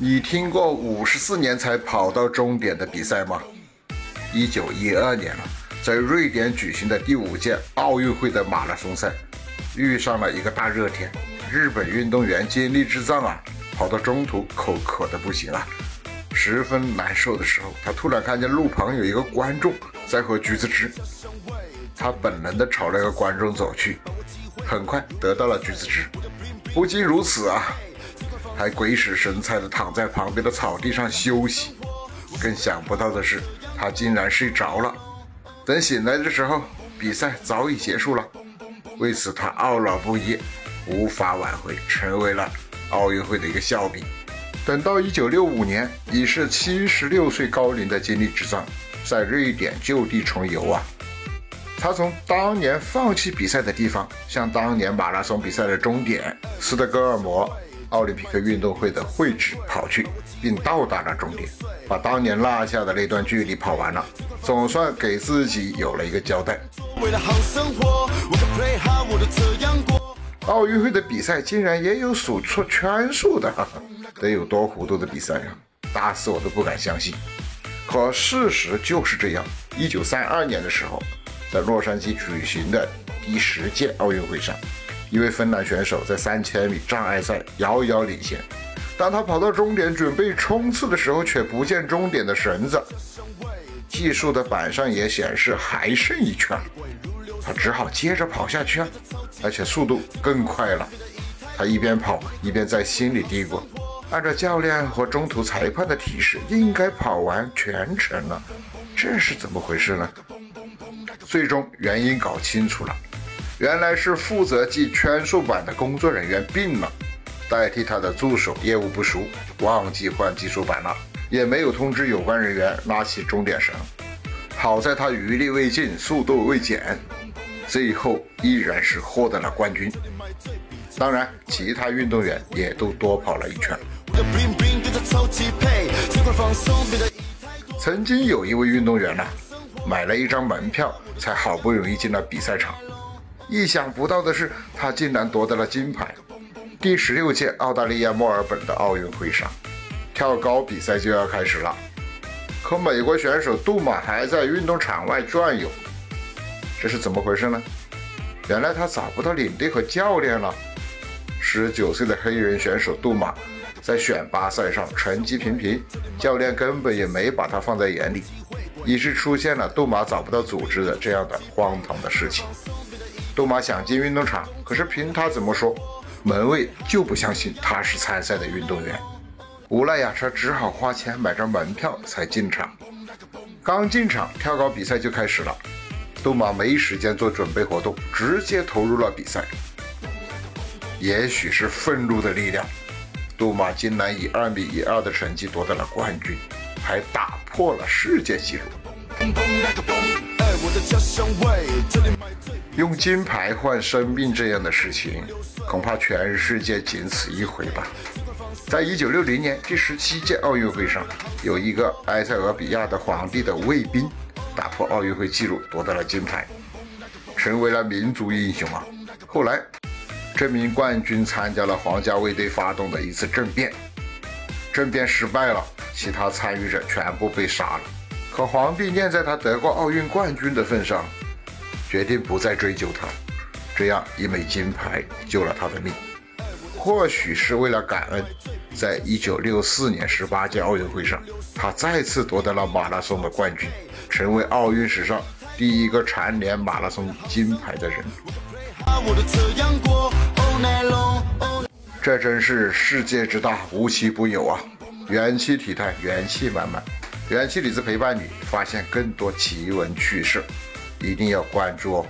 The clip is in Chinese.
你听过五十四年才跑到终点的比赛吗？一九一二年了，在瑞典举行的第五届奥运会的马拉松赛，遇上了一个大热天，日本运动员接力之藏啊，跑到中途口渴的不行了，十分难受的时候，他突然看见路旁有一个观众在喝橘子汁，他本能的朝那个观众走去，很快得到了橘子汁。不仅如此啊，还鬼使神差的躺在旁边的草地上休息。更想不到的是。他竟然睡着了，等醒来的时候，比赛早已结束了。为此，他懊恼不已，无法挽回，成为了奥运会的一个笑柄。等到1965年，已是76岁高龄的金立之藏在瑞典就地重游啊。他从当年放弃比赛的地方，向当年马拉松比赛的终点斯德哥尔摩。奥林匹克运动会的会址跑去，并到达了终点，把当年落下的那段距离跑完了，总算给自己有了一个交代。奥运会的比赛竟然也有数错圈数的，得有多糊涂的比赛呀！打死我都不敢相信。可事实就是这样。一九三二年的时候，在洛杉矶举行的第十届奥运会上。一位芬兰选手在三千米障碍赛遥遥领先，当他跑到终点准备冲刺的时候，却不见终点的绳子。计数的板上也显示还剩一圈，他只好接着跑下去啊，而且速度更快了。他一边跑一边在心里嘀咕：按照教练和中途裁判的提示，应该跑完全程了，这是怎么回事呢？最终原因搞清楚了。原来是负责记圈数板的工作人员病了，代替他的助手业务不熟，忘记换计数板了，也没有通知有关人员拉起终点绳。好在他余力未尽，速度未减，最后依然是获得了冠军。当然，其他运动员也都多跑了一圈。曾经有一位运动员呢，买了一张门票，才好不容易进了比赛场。意想不到的是，他竟然夺得了金牌。第十六届澳大利亚墨尔本的奥运会上，跳高比赛就要开始了。可美国选手杜马还在运动场外转悠，这是怎么回事呢？原来他找不到领队和教练了。十九岁的黑人选手杜马在选拔赛上成绩平平，教练根本也没把他放在眼里，于是出现了杜马找不到组织的这样的荒唐的事情。杜马想进运动场，可是凭他怎么说，门卫就不相信他是参赛的运动员。无奈呀，他只好花钱买张门票才进场。刚进场，跳高比赛就开始了。杜马没时间做准备活动，直接投入了比赛。也许是愤怒的力量，杜马竟然以二米一二的成绩夺得了冠军，还打破了世界纪录。用金牌换生命这样的事情，恐怕全世界仅此一回吧。在一九六零年第十七届奥运会上，有一个埃塞俄比亚的皇帝的卫兵打破奥运会纪录，夺得了金牌，成为了民族英雄啊。后来，这名冠军参加了皇家卫队发动的一次政变，政变失败了，其他参与者全部被杀了。可皇帝念在他得过奥运冠军的份上。决定不再追究他，这样一枚金牌救了他的命。或许是为了感恩，在一九六四年十八届奥运会上，他再次夺得了马拉松的冠军，成为奥运史上第一个蝉联马拉松金牌的人。这真是世界之大，无奇不有啊！元气体态，元气满满，元气李子陪伴你发现更多奇闻趣事。一定要关注哦。